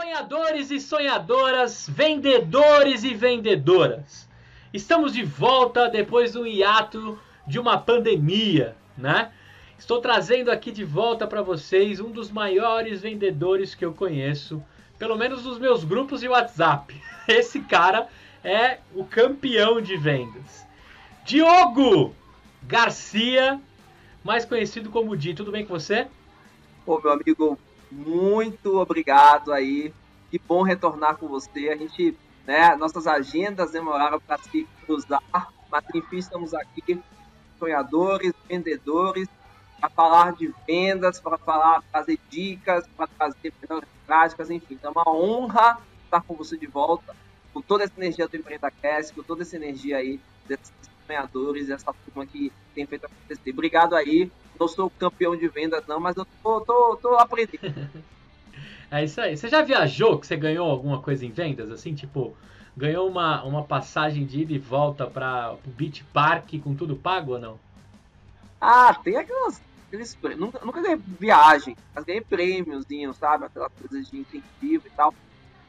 Sonhadores e sonhadoras, vendedores e vendedoras. Estamos de volta depois do hiato de uma pandemia, né? Estou trazendo aqui de volta para vocês um dos maiores vendedores que eu conheço, pelo menos nos meus grupos de WhatsApp. Esse cara é o campeão de vendas. Diogo Garcia, mais conhecido como Di. Tudo bem com você? Ô, meu amigo, muito obrigado aí. Que bom retornar com você. A gente, né, nossas agendas demoraram para se cruzar, mas enfim, estamos aqui, sonhadores, vendedores, para falar de vendas, para falar, trazer dicas, para trazer práticas, enfim. Então é uma honra estar com você de volta, com toda essa energia do Empreenda Cast, com toda essa energia aí sonhadores, essa turma que tem feito acontecer. Obrigado aí não sou campeão de vendas, não, mas eu tô, tô, tô aprendendo. é isso aí. Você já viajou que você ganhou alguma coisa em vendas? Assim, tipo, ganhou uma, uma passagem de ida e volta para o Beach Park com tudo pago ou não? Ah, tem aquelas. Aqueles, nunca, nunca ganhei viagem, mas ganhei prêmiozinho, sabe? Aquelas coisas de incentivo e tal.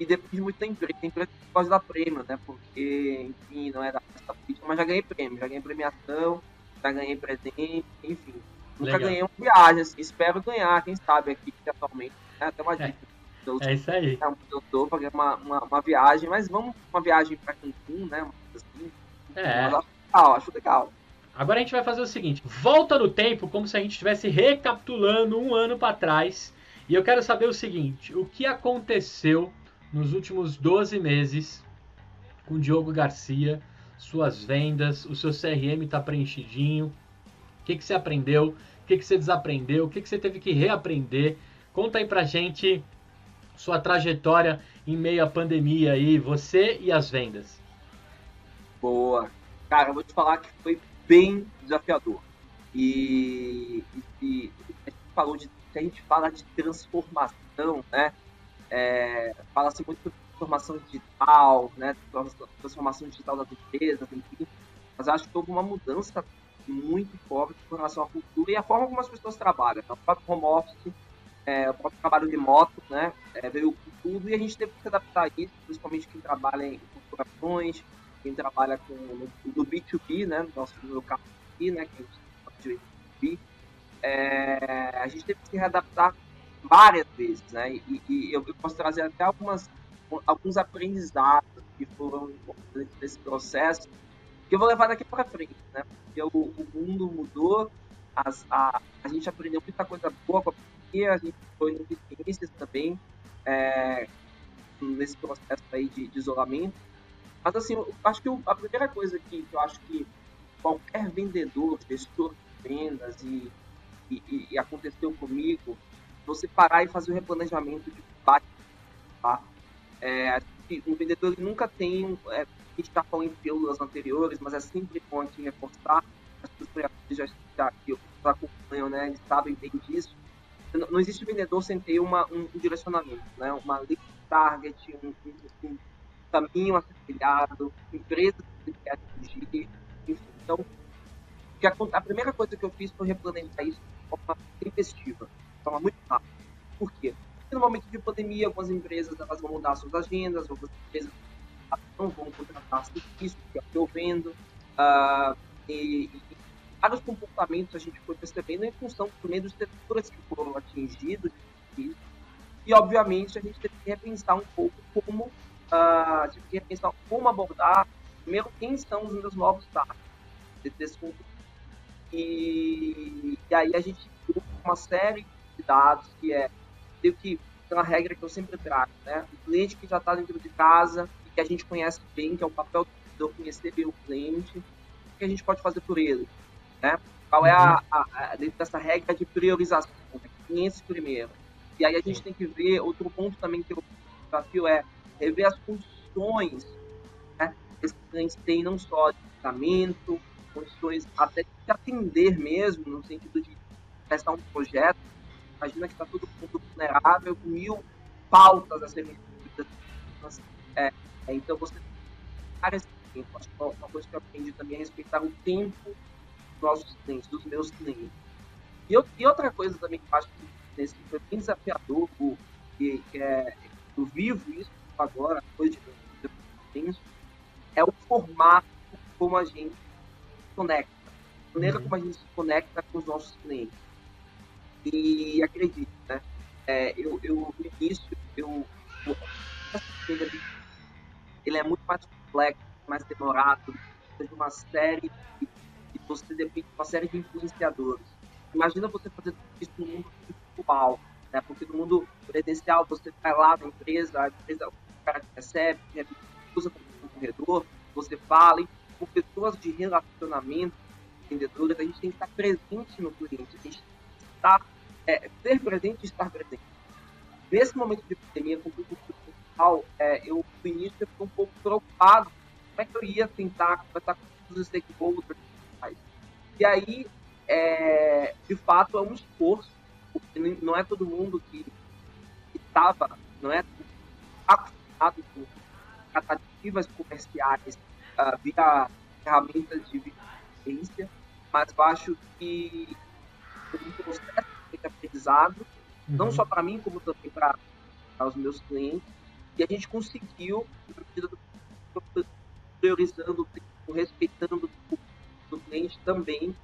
E depende muito da empresa. Que pode dar prêmio, né? Porque, enfim, não é da política, mas já ganhei prêmio, já ganhei premiação, já ganhei presente, enfim. Nunca Legal. ganhei uma viagem, assim. espero ganhar, quem sabe aqui atualmente. Né? Até uma é. dica. É, é isso aí. Um produtor para ganhar uma, uma, uma, viagem, mas vamos uma viagem para Cancún, né? Assim. É. Mas acho legal, acho legal. Agora a gente vai fazer o seguinte: volta no tempo como se a gente estivesse recapitulando um ano para trás. E eu quero saber o seguinte: o que aconteceu nos últimos 12 meses com o Diogo Garcia, suas vendas, o seu CRM está preenchidinho, o que, que você aprendeu? O que, que você desaprendeu? O que, que você teve que reaprender? Conta aí pra gente sua trajetória em meio à pandemia aí, você e as vendas. Boa. Cara, eu vou te falar que foi bem desafiador. E, e, a gente falou de a gente fala de transformação, né? É, Fala-se muito de transformação digital, né? Transformação digital das empresas, enfim. Mas acho que houve uma mudança muito forte com relação à cultura e a forma como as pessoas trabalham. Então, o próprio home office, é, o próprio trabalho remoto, né, é, veio com tudo e a gente teve que se adaptar a isso, principalmente quem trabalha em corporações, quem trabalha com, no B2B, né, no nosso no caso aqui, né, que a gente chama de B2B, é, a gente teve que se readaptar várias vezes, né, e, e eu, posso trazer até algumas, alguns aprendizados que foram desse processo que eu vou levar daqui para frente, né? Porque o, o mundo mudou, as, a, a gente aprendeu muita coisa boa com a pandemia, a gente foi no experiências também é, nesse processo aí de, de, isolamento. Mas assim, eu acho que eu, a primeira coisa que, que, eu acho que qualquer vendedor, gestor de vendas e, e, e aconteceu comigo, você parar e fazer o replanejamento de bate, tá? É, um vendedor nunca tem é, a gente já falou em pílulas anteriores, mas é sempre bom aqui reforçar. As pessoas já, já, que acompanham, né, eles sabem bem disso. Não, não existe vendedor sem ter uma, um, um direcionamento, né, uma lista target, um, um, um caminho a ser trilhado, empresas que quer atingir, enfim. Então, a, a, primeira coisa que eu fiz foi replanejar isso de forma tempestiva, forma muito rápida. Por quê? Porque no momento de pandemia, algumas empresas elas vão mudar suas agendas, outras empresas não vão contratar serviço, que é o que eu vendo. Uh, e, e, vários comportamentos a gente foi percebendo em função também dos setores que foram atingidos. E, obviamente, a gente teve que repensar um pouco como, uh, teve que repensar como abordar, primeiro, quem são os meus novos dados desse E, e aí a gente tem uma série dados que é, tem que uma regra que eu sempre trago, né? O cliente que já está dentro de casa, que a gente conhece bem, que é o papel do conhecer bem o cliente, o que a gente pode fazer por ele, né? Qual é a, uhum. a, a dentro dessa regra de priorização, né? clientes primeiro. E aí a gente tem que ver, outro ponto também que o desafio é rever as condições né, que esse cliente tem, não só de pagamento, condições até de atender mesmo, no sentido de prestar um projeto. Imagina que está todo mundo vulnerável, com mil pautas a serem é, é, então você várias tempo. Acho que uma coisa que eu aprendi também é respeitar o tempo dos nossos clientes, dos meus clientes. E, eu, e outra coisa também que eu acho que foi bem desafiador, que, que é eu vivo isso agora, depois de tempo, é o formato como a gente se conecta, a maneira uhum. como a gente se conecta com os nossos clientes. E acredite, né? É, eu, eu, no início, eu, ele é muito mais complexo, mais demorado, de uma série de, você depende de uma série de influenciadores. Imagina você fazer tudo isso no mundo virtual, né? Porque no mundo presencial você vai lá na empresa, a empresa, o cara te recebe, usa como corredor, você fala, e com pessoas de relacionamento, vendedoras, a gente tem que estar presente no cliente, a gente está é, ser presente e estar presente. Nesse momento de pandemia, com tudo virtual, é, eu no início eu fiquei um pouco preocupado como é que eu ia tentar conversar com todos os stakeholders e aí, é, de fato, é um esforço, porque não é todo mundo que estava, não é acostumado com tratativas comerciais uh, via ferramentas de vigilância, mas acho que um processo de aprendizado, uhum. não só para mim, como também para os meus clientes, e a gente conseguiu, na medida do priorizando o tempo, respeitando o do cliente também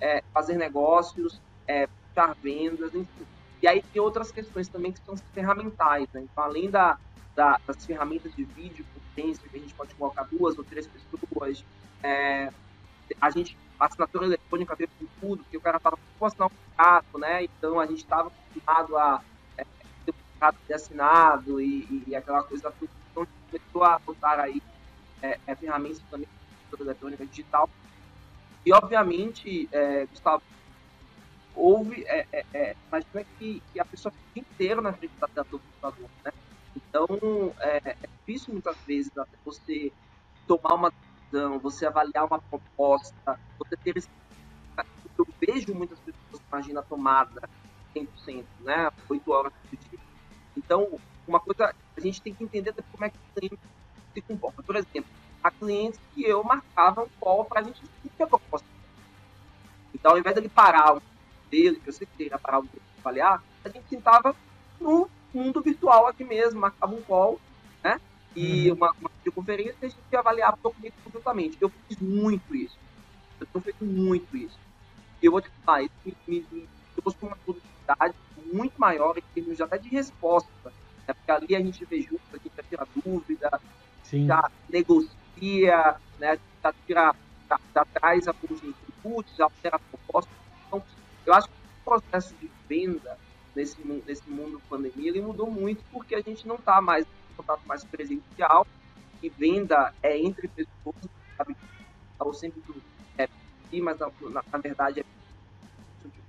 é, fazer negócios, é, puxar vendas, enfim. E aí tem outras questões também que são ferramentais, né? Então, além da, da, das ferramentas de vídeo, potência, que a gente pode colocar duas ou três pessoas, é, a gente, a assinatura eletrônica veio com tudo, porque o cara estava com assinar um contrato, né? Então, a gente estava acostumado a é, ter um contrato assinado e, e, aquela coisa toda. Então, a gente começou a botar aí é, é, ferramentas também de eletrônica digital e, obviamente, é, Gustavo, houve. É, é, é, imagina que, que a pessoa fica inteira na frente da tela do computador, né? Então, é, é, difícil muitas vezes até você tomar uma decisão, você avaliar uma proposta, você ter esse. Eu vejo muitas pessoas imaginam a tomada 100%, né? 8 horas por dia. Então, uma coisa, a gente tem que entender como é que o cliente se comporta. Por exemplo, a clientes que eu marcava um call para a gente discutir a proposta. Então, ao invés dele parar o dele, que eu sei que ele ia parar o dele para avaliar, a gente sentava no mundo virtual aqui mesmo, marcava um call, né? E uhum. uma, uma videoconferência e a gente ia avaliar o documento completamente. Eu fiz muito isso. Eu tenho feito muito isso. E eu vou te falar, isso me, me, me trouxe uma produtividade muito maior em termos até de resposta. Né? Porque ali a gente vê junto, a gente vai tirar dúvida, Sim. já negocia né, já, tira, já, já traz a de inputs, já altera a proposta. Então, eu acho que o processo de venda nesse, nesse mundo pandemia ele mudou muito porque a gente não está mais contato mais presencial e venda é entre pessoas, sabe? Ou sempre do é mas na, na, na, verdade é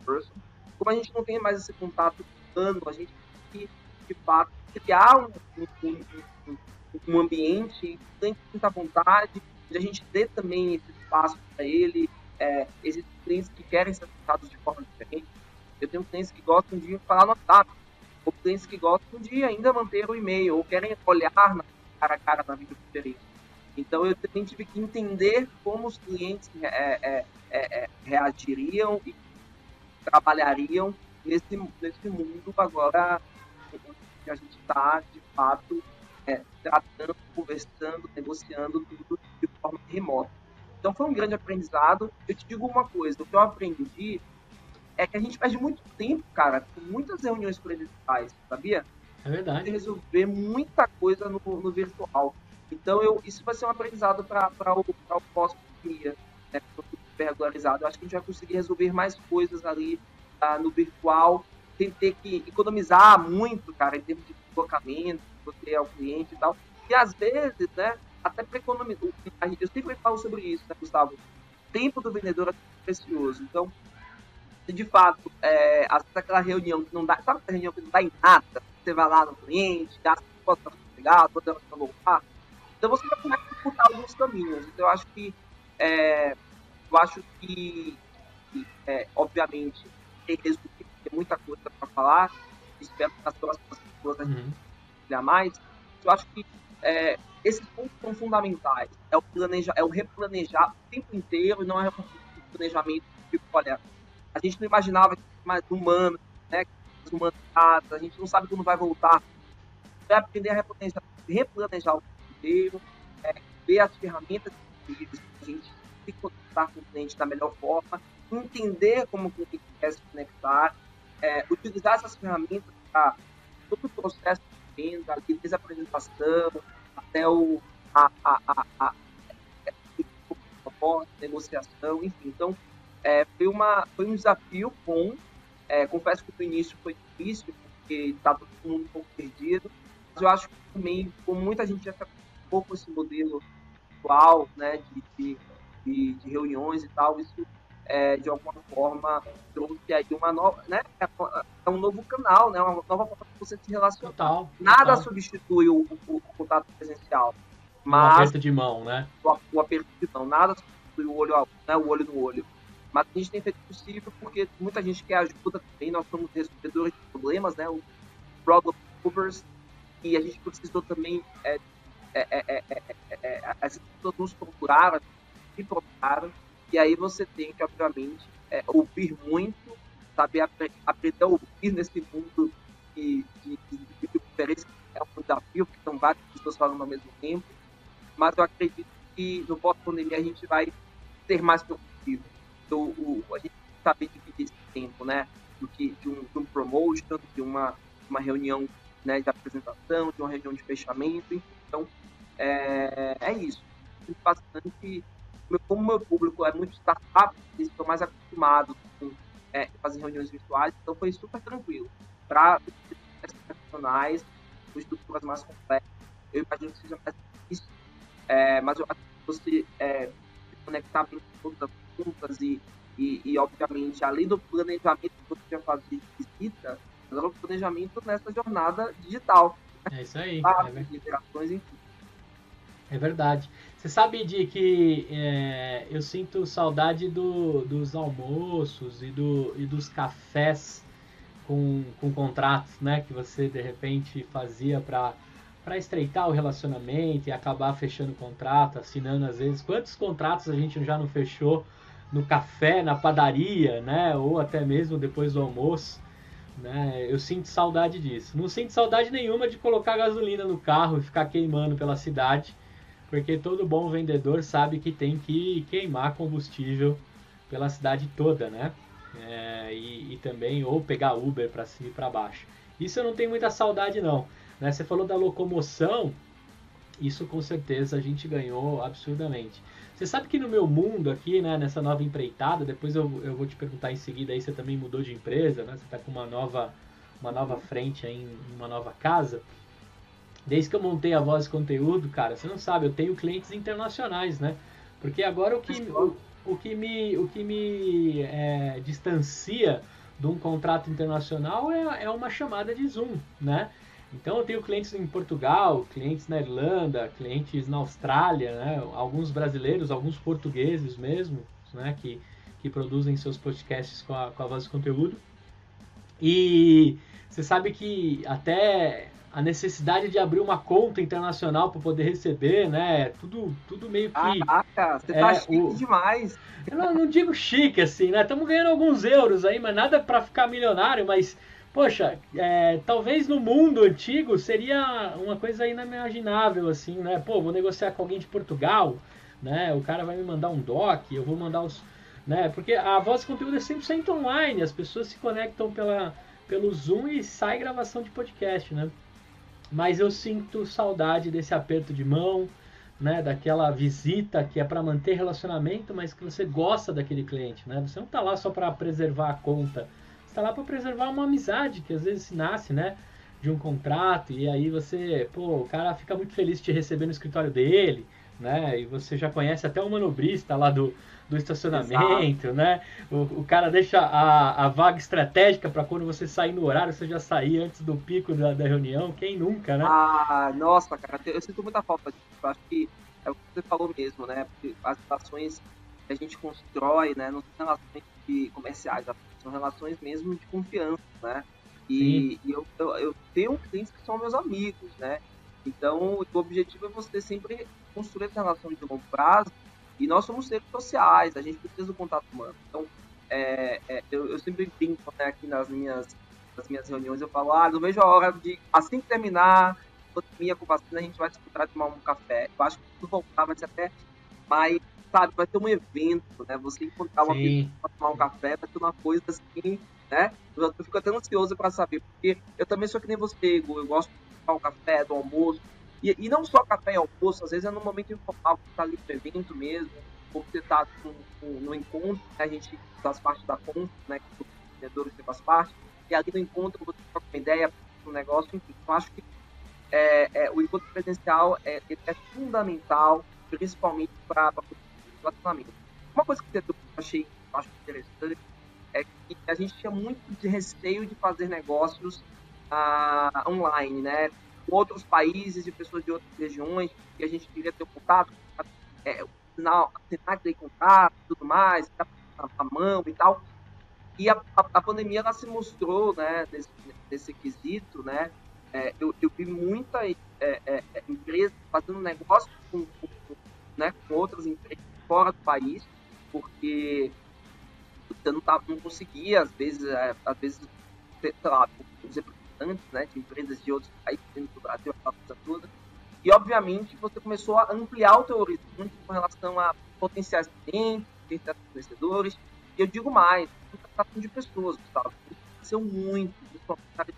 person. Como a gente não tem mais esse contato humano, a gente tem que, de fato, criar um, um, um, um ambiente tem muita vontade, de a gente ter também esse espaço para ele. É, existem clientes que querem ser tratados de forma diferente. Eu tenho clientes que gostam de falar no WhatsApp, ou clientes que gostam de ainda manter o e-mail, ou querem olhar na cara a cara na videoconferência. Então eu também tive que entender como os clientes é, é, é, é reagiriam e trabalhariam nesse, nesse mundo agora que a gente está, de fato, é, tratando, conversando, negociando tudo de forma remota. Então foi um grande aprendizado. Eu te digo uma coisa, o que eu aprendi é que a gente perde muito tempo, cara, com muitas reuniões presenciais, sabia? É verdade. Você resolver muita coisa no, no virtual. Então eu, isso vai ser um aprendizado para o, o pós-pandemia, né? Super regularizado. Eu acho que a gente vai conseguir resolver mais coisas ali tá, no virtual, sem ter que economizar muito, cara, em termos de deslocamento, você é o cliente e tal. E às vezes, né, até para economizar, eu sempre falo sobre isso, né, Gustavo? O tempo do vendedor é precioso. Então, de fato, é, às vezes aquela reunião que não dá, sabe aquela reunião que não dá em nada? Você vai lá no cliente, gasta posso para pegar, toda hora para voltar. Então você já começa a disputar alguns caminhos. Então eu acho que, é, eu acho que, que é, obviamente, tem, tem muita coisa para falar. Espero que as próximas pessoas a gente uhum compartilhar mais, eu acho que é, esses pontos são fundamentais. É o, planeja, é o replanejar o tempo inteiro e não é um planejamento tipo, olha, a gente não imaginava que mais humano, né, humanos, a gente não sabe quando vai voltar. vai aprender a replanejar, replanejar o inteiro, é, ver as ferramentas disponíveis a gente se conectar com o cliente da melhor forma, entender como o cliente quer se conectar, é, utilizar essas ferramentas para todo o processo de venda, desde a apresentação até o, a, a, a, a, a negociação, enfim. Então, é, foi, uma, foi um desafio bom. É, confesso que no início foi difícil, porque está todo mundo um pouco perdido. Mas eu acho que também, como muita gente já está um pouco esse modelo atual, né, de, de, de, reuniões e tal, isso é, de alguma forma trouxe aí uma nova, né? É, é um novo canal, né? Uma nova forma de você se relacionar. Total, Nada total. substitui o, o, o, contato presencial. Mas, o aperto de mão, né? O, o aperto de mão. Nada substitui o olho, né, o olho no olho. Mas a gente tem feito possível porque muita gente quer ajuda também. Nós somos resolvedores de problemas, né? O problem solvers. E a gente precisou também. É, é, é, as pessoas nos procuraram, me procuraram e aí você tem que, obviamente, é, ouvir muito, saber ap aprender a ouvir nesse mundo de, de, de, conferência, é um desafio, porque são várias pessoas falando ao mesmo tempo. Mas eu acredito que no pós-pandemia a gente vai ser mais produtivo. Então, o, a gente saber dividir esse tempo, né? Do que de um, de um promotion, de uma, uma reunião né, de apresentação, de uma reunião de fechamento. Então, é, é isso. Bastante como meu público é muito startup, eles estão mais acostumados com é, fazer reuniões virtuais, então foi super tranquilo. Para profissionais, com estruturas mais complexas, eu imagino que seja mais difícil, é, mas eu acho que você é, se conectar bem com todas as e, e, e, obviamente, além do planejamento que você já faz de visita, mas o planejamento nessa jornada digital. É isso aí. é, interações, enfim. É verdade. Você sabe de que é, eu sinto saudade do, dos almoços e, do, e dos cafés com, com contratos, né? Que você de repente fazia para para estreitar o relacionamento e acabar fechando o contrato, assinando às vezes. Quantos contratos a gente já não fechou no café, na padaria, né? Ou até mesmo depois do almoço. Né? Eu sinto saudade disso. Não sinto saudade nenhuma de colocar gasolina no carro e ficar queimando pela cidade porque todo bom vendedor sabe que tem que queimar combustível pela cidade toda, né? É, e, e, também ou pegar Uber para cima e para baixo. Isso eu não tenho muita saudade não. Né? Você falou da locomoção, isso com certeza a gente ganhou absurdamente. Você sabe que no meu mundo aqui, né, nessa nova empreitada, depois eu, eu vou te perguntar em seguida, aí você também mudou de empresa, né? Você está com uma nova, uma nova frente aí uma nova casa. Desde que eu montei a voz de conteúdo, cara, você não sabe, eu tenho clientes internacionais, né? Porque agora o que, o, o que me, o que me é, distancia de um contrato internacional é, é uma chamada de Zoom, né? Então eu tenho clientes em Portugal, clientes na Irlanda, clientes na Austrália, né? alguns brasileiros, alguns portugueses mesmo, né? que, que produzem seus podcasts com a, com a voz de conteúdo. E você sabe que até a necessidade de abrir uma conta internacional para poder receber, né? Tudo, tudo meio que. Caraca, você é, tá chique o... demais. Eu não, não, digo chique assim, né? Estamos ganhando alguns euros aí, mas nada para ficar milionário, mas. Poxa, é, talvez no mundo antigo seria uma coisa inimaginável, assim, né? Pô, vou negociar com alguém de Portugal, né? O cara vai me mandar um doc, eu vou mandar os. Né? Porque a voz de conteúdo é 100% online, as pessoas se conectam pela, pelo Zoom e sai gravação de podcast, né? mas eu sinto saudade desse aperto de mão, né, daquela visita que é para manter relacionamento, mas que você gosta daquele cliente, né? Você não está lá só para preservar a conta, está lá para preservar uma amizade que às vezes nasce, né, de um contrato e aí você, pô, o cara fica muito feliz de te receber no escritório dele, né? E você já conhece até o manobrista lá do, do estacionamento, Exato. né? O, o, cara deixa a, a vaga estratégica para quando você sair no horário, você já sair antes do pico da, da, reunião. Quem nunca, né? Ah, nossa, cara, eu sinto muita falta disso. Eu acho que é o que você falou mesmo, né? Porque as relações que a gente constrói, né? Não são relações comerciais, são relações mesmo de confiança, né? E, e eu, eu, eu, tenho clientes que são meus amigos, né? Então, o objetivo é você sempre construir essa relação de longo prazo e nós somos seres sociais, a gente precisa do contato humano. Então, é, é, eu, eu, sempre brinco né, aqui nas minhas, nas minhas reuniões, eu falo, ah, não vejo a hora de, assim que terminar, pandemia, com vacina, a gente vai se encontrar tomar um café. Eu acho que tudo voltar vai ser até mais, sabe, vai ter um evento, né? Você encontrar uma Sim. pessoa tomar um café, vai ter uma coisa assim, né? Eu, eu fico até ansioso para saber, porque eu também sou que nem você, Igor, eu gosto de tomar um café, do almoço. E, e não só café e almoço, às vezes é no momento informal, você tá ali no evento mesmo, ou você tá no, no, no encontro, né? a gente faz parte da conta, né? Que os vendedores que faz parte, e ali no encontro você troca uma ideia, um negócio, enfim. Eu acho que é, é, o encontro presencial é, é fundamental, principalmente para relacionamento. Uma coisa que eu achei eu acho interessante é que a gente tinha muito de receio de fazer negócios ah, online, né? Com outros países e pessoas de outras regiões, que a gente queria ter contato, é, assinar aquele contrato e tudo mais, a mão e tal. E a, a, a, pandemia ela se mostrou, né, nesse, nesse quesito, né? É, eu, eu, vi muita é, é, empresas fazendo negócio com, com, né, com outras empresas fora do país, porque você não, tá, não conseguia, às vezes, é, às vezes, sei lá, os representantes né, de empresas de outros países dentro do Brasil, aquela coisa toda. E, obviamente, você começou a ampliar o teu horizonte com relação a potenciais clientes, potenciais fornecedores. E eu digo mais, contratação de pessoas, Gustavo. Cresceu muito, principalmente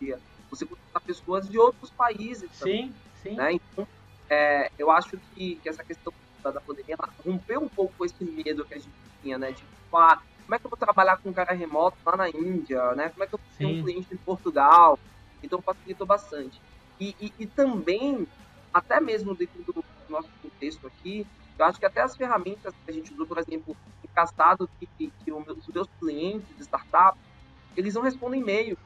dia. Você contratar pessoas de outros países. Sim, também, sim. Né? Então, é, eu acho que, que essa questão da, da pandemia rompeu um pouco esse medo que a gente tinha, né? De, tipo, ah, como é que eu vou trabalhar com um cara remoto lá na Índia, né? Como é que eu vou ter um cliente em Portugal? Então facilitou bastante. E, e, e, também, até mesmo dentro do nosso contexto aqui, eu acho que até as ferramentas que a gente usou, por exemplo, encastado que, que, que os meus clientes de startup, eles não respondem e-mail.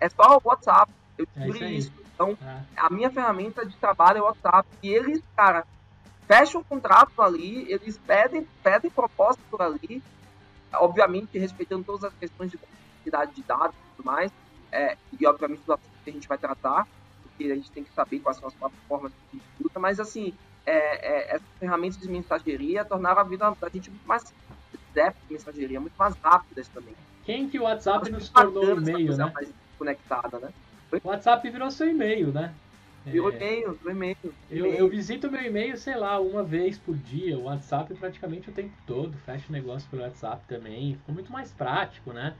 É só o WhatsApp. Eu descobri é isso, isso. Então, é. a minha ferramenta de trabalho é o WhatsApp. E eles, cara, fecham o contrato ali, eles pedem, pedem proposta por ali, obviamente respeitando todas as questões de quantidade de dados e tudo mais, é, e obviamente do assunto que a gente vai tratar, porque a gente tem que saber quais são as plataformas que a gente usa, mas assim, é, é, essas ferramentas de mensageria tornaram a vida da gente muito mais de mensageria, muito mais rápidas também. Quem que o WhatsApp nos tornou e-mail, né? Mais conectada, né? O WhatsApp virou seu e-mail, né? Virou e-mail, virou e-mail. Eu, eu visito meu e-mail, sei lá, uma vez por dia. O WhatsApp praticamente o tempo todo. Fecho negócio pelo WhatsApp também. Ficou muito mais prático, né?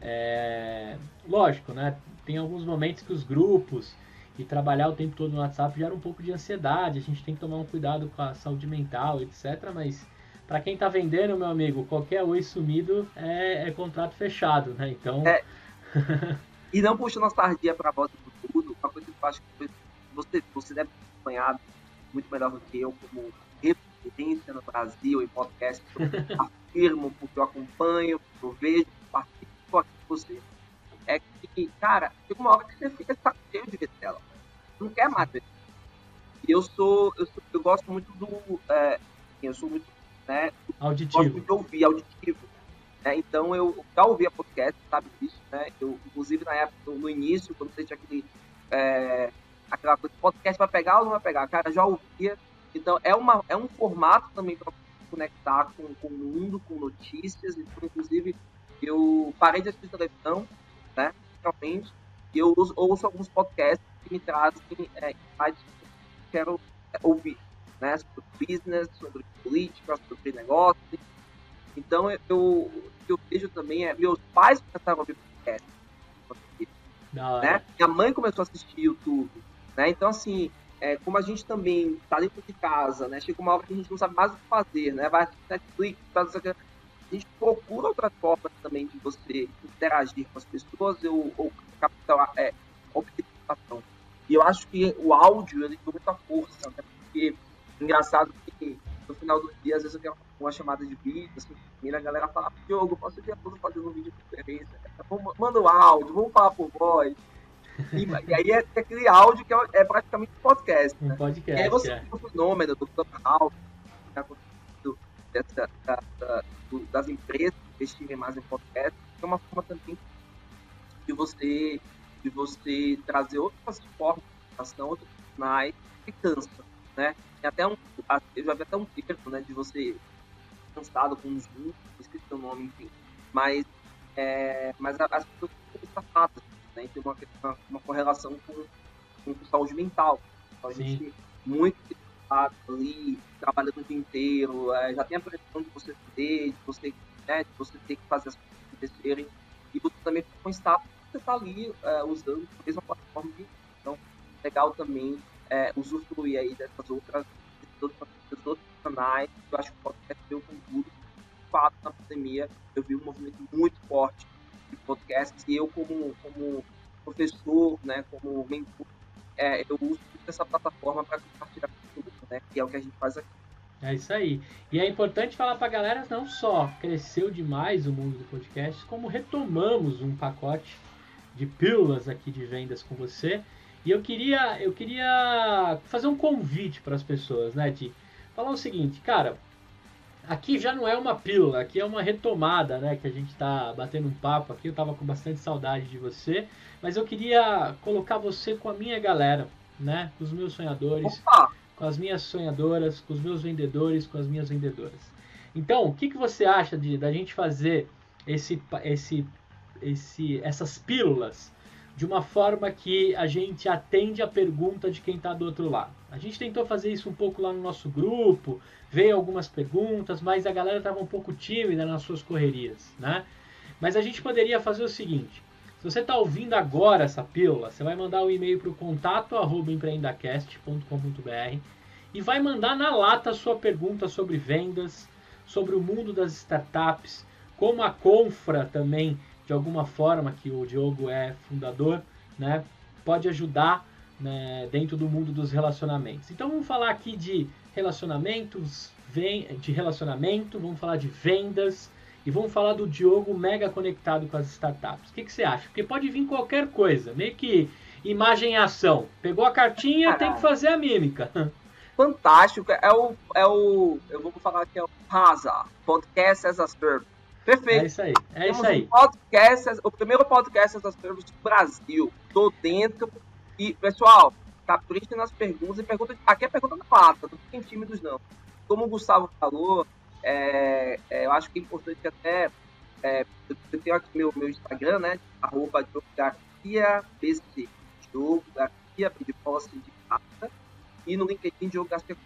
É... Lógico, né? Tem alguns momentos que os grupos e trabalhar o tempo todo no WhatsApp gera um pouco de ansiedade. A gente tem que tomar um cuidado com a saúde mental, etc. Mas para quem tá vendendo, meu amigo, qualquer oi sumido é, é contrato fechado, né? Então. É. e não puxando a sardinha para voz do tudo, uma coisa que eu acho que você, você deve ter acompanhado muito melhor do que eu como referência no Brasil em podcast. Eu afirmo porque eu acompanho, porque eu vejo, participo aqui com você. É que, cara, chega uma hora que você fica cheio de ver tela. Você não quer mais ver. E eu sou, eu sou, eu gosto muito do, é, eu sou muito, né, auditivo. gosto de ouvir, auditivo. Né? Então eu já ouvi a podcast, sabe disso, né? Eu, inclusive na época, no início, quando você tinha aquele é, aquela coisa, podcast vai pegar ou não vai pegar? Cara, já ouvia. Então, é, uma, é um formato também para conectar com, com o mundo, com notícias. Então, inclusive, eu parei de assistir televisão, né? Realmente. E eu ouço, ouço alguns podcasts que me trazem é, insights que eu quero ouvir, né? Sobre business, sobre política, sobre negócios. Então, eu, que eu vejo também é meus pais começaram a ouvir podcast. Né? Minha mãe começou a assistir YouTube. Né? Então, assim, é, como a gente também está dentro de casa, né? chega uma hora que a gente não sabe mais o que fazer, né? vai Netflix, faz a gente procura outras formas também de você interagir com as pessoas ou, ou captar é, observação. E eu acho que o áudio ele tem muita força, né? porque engraçado que no final do dia, às vezes eu quero uma chamada de vídeo, assim, e a galera fala, Diogo, posso o todo fazendo um vídeo de conferência? Manda o áudio, vamos falar por voz. E, e, aí é aquele áudio que é, é praticamente um podcast. Um né? podcast. E aí você é. tem o fenômeno do Clubhouse, dessa, da, da, do, das empresas investirem mais em podcast, é uma forma também de você, de você trazer outras formas de comunicação, outros canais que cansa, né? Tem até um, eu já vi até um termo, né, de você cansado com um Zoom, esqueci o nome, enfim, mas, é, mas as pessoas ficam estafadas, né? Tem uma, uma, uma correlação com, com saúde mental. Então, a Sim. gente muito ali, trabalhando o dia inteiro, é, já tem a pressão de você ter, de você, né, de você ter que fazer as coisas acontecerem, e você também com o status você está ali é, usando a mesma plataforma de então legal também é, usufruir aí dessas outras, desses outros, desses outros canais, eu acho que o podcast deu com tudo, de fato, na pandemia, eu vi um movimento muito forte podcasts, e eu como, como professor, né, como mentor, é, eu uso essa plataforma para compartilhar conteúdo, né? Que é o que a gente faz aqui. É isso aí. E é importante falar para a galera não só cresceu demais o mundo do podcast, como retomamos um pacote de pílulas aqui de vendas com você. E eu queria, eu queria fazer um convite para as pessoas, né, de falar o seguinte, cara, aqui já não é uma pílula, aqui é uma retomada, né, que a gente está batendo um papo aqui. Eu estava com bastante saudade de você, mas eu queria colocar você com a minha galera, né? Com os meus sonhadores, Opa! com as minhas sonhadoras, com os meus vendedores, com as minhas vendedoras. Então, o que, que você acha de da gente fazer esse, esse, esse, essas pílulas de uma forma que a gente atende a pergunta de quem está do outro lado? A gente tentou fazer isso um pouco lá no nosso grupo, veio algumas perguntas, mas a galera estava um pouco tímida nas suas correrias, né? Mas a gente poderia fazer o seguinte: se você está ouvindo agora essa pílula, você vai mandar o um e-mail para o contato empreendacast.com.br e vai mandar na lata a sua pergunta sobre vendas, sobre o mundo das startups, como a Confra também, de alguma forma, que o Diogo é fundador, né, pode ajudar né, dentro do mundo dos relacionamentos. Então vamos falar aqui de relacionamentos, de relacionamento, vamos falar de vendas, e vamos falar do Diogo mega conectado com as startups. O que, que você acha? Porque pode vir qualquer coisa, meio que imagem e ação. Pegou a cartinha, tem que fazer a mímica. Fantástico. É o, é o. Eu vou falar que é o PASA Podcast as a Service. Perfeito. É isso aí. É Temos isso aí. Um podcast, o primeiro podcast as a Service do Brasil. Tô dentro. E, pessoal, capricha nas perguntas e pergunta. Aqui é pergunta na lata, não fiquem tímidos, não. Como o Gustavo falou, é, é, eu acho que é importante até. É, eu tenho aqui meu, meu Instagram, né? Arroba Garcia BC. Diogo Garcia, de posse de pasta. E no LinkedIn, Diogo Garcia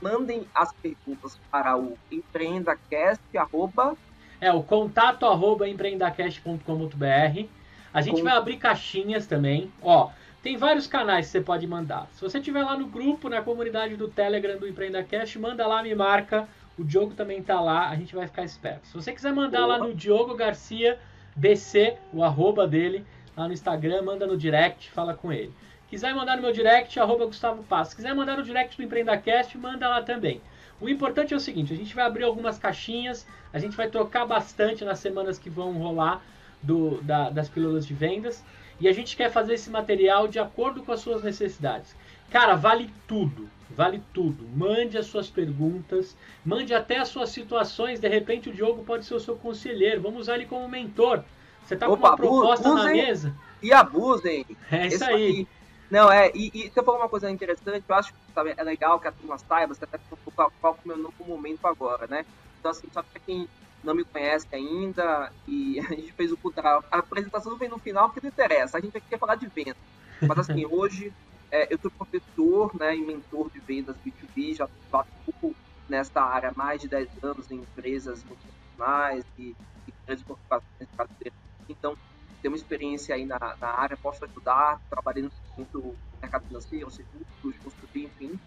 Mandem as perguntas para o empreendacast, arroba... É, o contato arroba empreendacast.com.br. A gente Com... vai abrir caixinhas também. Ó, tem vários canais que você pode mandar. Se você estiver lá no grupo, na comunidade do Telegram do Empreendacast, manda lá, me marca o Diogo também tá lá, a gente vai ficar esperto. Se você quiser mandar lá no Diogo Garcia BC, o arroba dele, lá no Instagram, manda no direct, fala com ele. Quiser mandar no meu direct, arroba Gustavo Passo. quiser mandar no direct do EmpreendaCast, manda lá também. O importante é o seguinte, a gente vai abrir algumas caixinhas, a gente vai trocar bastante nas semanas que vão rolar do, da, das pílulas de vendas. E a gente quer fazer esse material de acordo com as suas necessidades. Cara, vale tudo. Vale tudo. Mande as suas perguntas, mande até as suas situações. De repente o Diogo pode ser o seu conselheiro. Vamos usar ele como mentor. Você está com uma proposta na mesa? E abusem. É isso aí. aí. Não, é, e, e você falou uma coisa interessante, eu acho que sabe, é legal que a turma saiba, você até qual, qual é o meu novo momento agora, né? Então, assim, só para quem não me conhece ainda, e a gente fez o a apresentação vem no final porque não interessa, a gente aqui quer falar de venda. Mas assim, hoje é, eu sou professor né, e mentor de vendas B2B, já atuo nesta área há mais de 10 anos em empresas multinacionais e, e grandes corporações brasileiras. Então, tenho uma experiência aí na, na área, posso ajudar, trabalhei no segmento mercado financeiro, seguros, construir, enfim.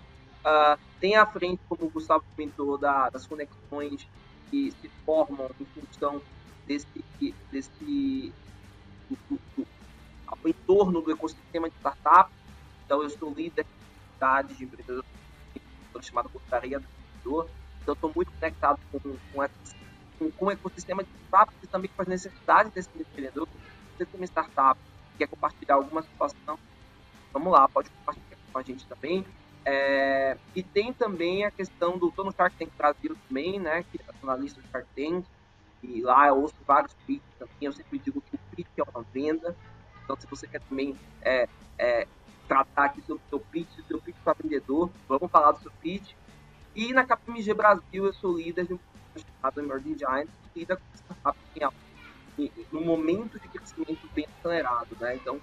Uh, tem à frente, como o Gustavo comentou, da, das conexões que se formam em função desse, desse do, do, do, ao entorno do ecossistema de startups então, eu sou líder de de empreendedor chamado Portaria do Empreendedor. Então, estou muito conectado com, com, com, com o ecossistema de startups e também com as necessidades desse empreendedor. Se você tem uma startup que quer compartilhar alguma situação, vamos lá, pode compartilhar com a gente também. É, e tem também a questão do. Estou no Shark Tank Brasil também, né? Que é analista do Shark Tank. E lá eu ouço vários pitches também. Eu sempre digo que o pitch é uma venda. Então, se você quer também é, é, tratar aqui sobre o seu pitch, o seu pitch para vendedor. Vamos falar do seu pitch. E na KPMG Brasil, eu sou líder de um chamado Emerging Giants, que lida com startups em alto, no momento de crescimento bem acelerado. Né? Então,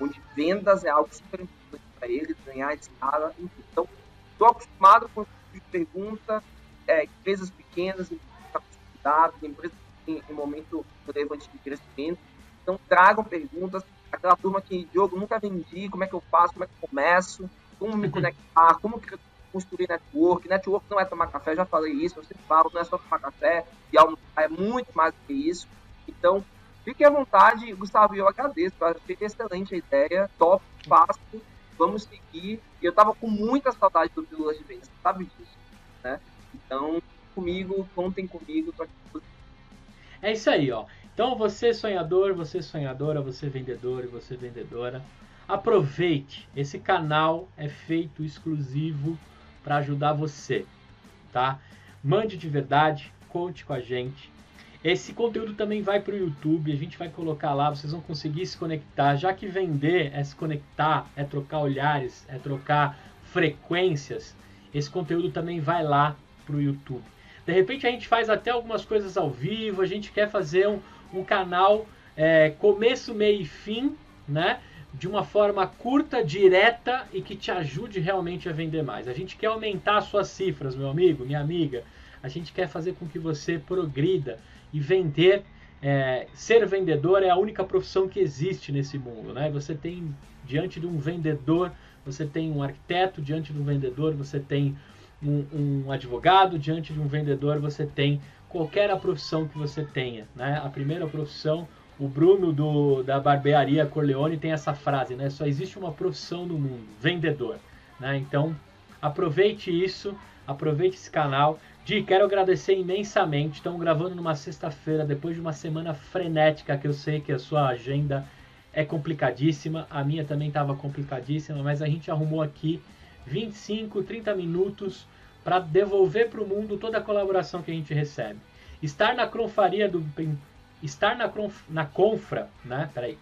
onde vendas é algo super importante para eles, ganhar escala. Então, estou acostumado com esse tipo de pergunta, é, empresas pequenas, empresas empresas em, em momento relevante de crescimento. Então, tragam perguntas. Aquela turma que, Diogo, nunca vendi, como é que eu faço, como é que eu começo, como me conectar, como que construir network. Network não é tomar café, já falei isso, eu sempre falo, não é só tomar café e almoçar, é muito mais do que isso. Então, fique à vontade, Gustavo, eu agradeço, eu achei excelente a ideia, top, fácil, vamos seguir. Eu tava com muita saudade do Pílulas de Vendas, sabe disso, né? Então, comigo, contem comigo, tô aqui É isso aí, ó. Então, você sonhador, você sonhadora, você vendedor e você vendedora, aproveite. Esse canal é feito exclusivo para ajudar você, tá? Mande de verdade, conte com a gente. Esse conteúdo também vai para o YouTube, a gente vai colocar lá, vocês vão conseguir se conectar. Já que vender é se conectar, é trocar olhares, é trocar frequências, esse conteúdo também vai lá para o YouTube. De repente a gente faz até algumas coisas ao vivo, a gente quer fazer um, um canal é, começo, meio e fim, né? de uma forma curta, direta e que te ajude realmente a vender mais. A gente quer aumentar suas cifras, meu amigo, minha amiga. A gente quer fazer com que você progrida e vender. É, ser vendedor é a única profissão que existe nesse mundo, né? Você tem diante de um vendedor, você tem um arquiteto, diante de um vendedor, você tem um, um advogado, diante de um vendedor, você tem qualquer profissão que você tenha, né? A primeira profissão o Bruno do, da barbearia Corleone tem essa frase, né? Só existe uma profissão no mundo, vendedor. Né? Então, aproveite isso, aproveite esse canal. Di, quero agradecer imensamente. Estamos gravando numa sexta-feira, depois de uma semana frenética, que eu sei que a sua agenda é complicadíssima. A minha também estava complicadíssima, mas a gente arrumou aqui 25, 30 minutos para devolver para o mundo toda a colaboração que a gente recebe. Estar na cronfaria do estar na, na Confra, né? Peraí.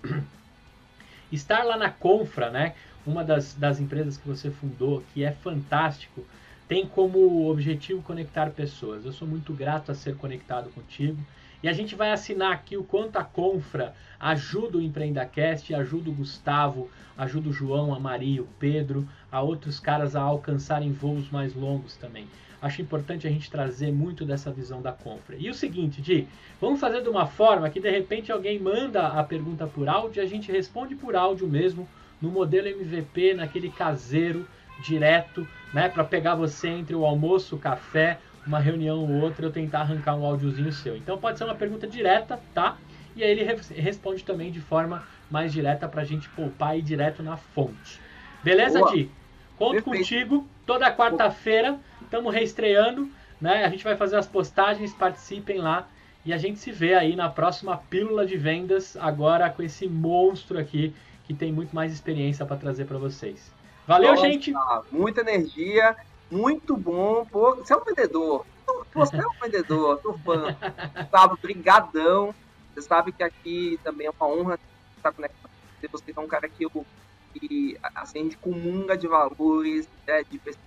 Estar lá na Confra, né? Uma das, das empresas que você fundou, que é fantástico, tem como objetivo conectar pessoas. Eu sou muito grato a ser conectado contigo. E a gente vai assinar aqui o quanto a Confra ajuda o Empreendacast, ajuda o Gustavo, ajuda o João, a Maria, o Pedro, a outros caras a alcançarem voos mais longos também acho importante a gente trazer muito dessa visão da compra. E o seguinte, Di, vamos fazer de uma forma que de repente alguém manda a pergunta por áudio e a gente responde por áudio mesmo, no modelo MVP, naquele caseiro, direto, né, para pegar você entre o almoço, o café, uma reunião ou outra, eu tentar arrancar um áudiozinho seu. Então pode ser uma pergunta direta, tá? E aí ele responde também de forma mais direta para a gente poupar e ir direto na fonte. Beleza, Boa. Di? Conto Perfeito. contigo toda quarta-feira estamos reestreando, né? A gente vai fazer as postagens, participem lá. E a gente se vê aí na próxima pílula de vendas, agora com esse monstro aqui que tem muito mais experiência para trazer para vocês. Valeu, Nossa, gente! Muita energia, muito bom. Pô, você é um vendedor. Você é um vendedor, tô fã. Gustavo, brigadão. Você sabe que aqui também é uma honra estar conectado. Você é um cara que eu que assim, a gente comunga de valores, né, de pessoas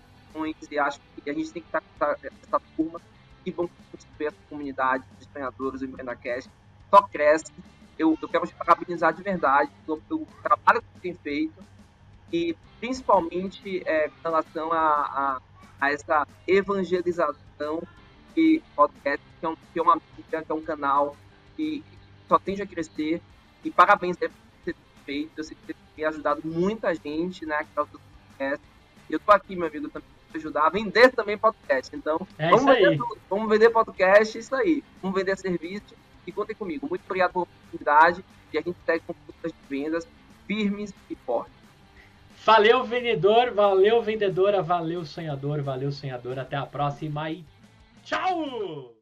e acho que a gente tem que estar com essa, essa turma que vão construir essa comunidade de sonhadores do EmpreendaCast. Só cresce. Eu, eu quero te parabenizar de verdade pelo, pelo trabalho que você tem feito e principalmente é, com relação a, a, a, essa evangelização que podcast, que é, um, que é uma mídia, que é um canal que, só tende a crescer. E parabéns por ter feito. Eu sei que você tem ajudado muita gente, né? Que podcast. E eu tô aqui, meu amigo, também ajudar a vender também podcast. Então, é vamos, vender vamos vender podcast, isso aí. Vamos vender serviço e contem comigo. Muito obrigado pela oportunidade e a gente segue com de vendas firmes e fortes. Valeu, vendedor, valeu, vendedora, valeu, sonhador, valeu, sonhador. Até a próxima e tchau!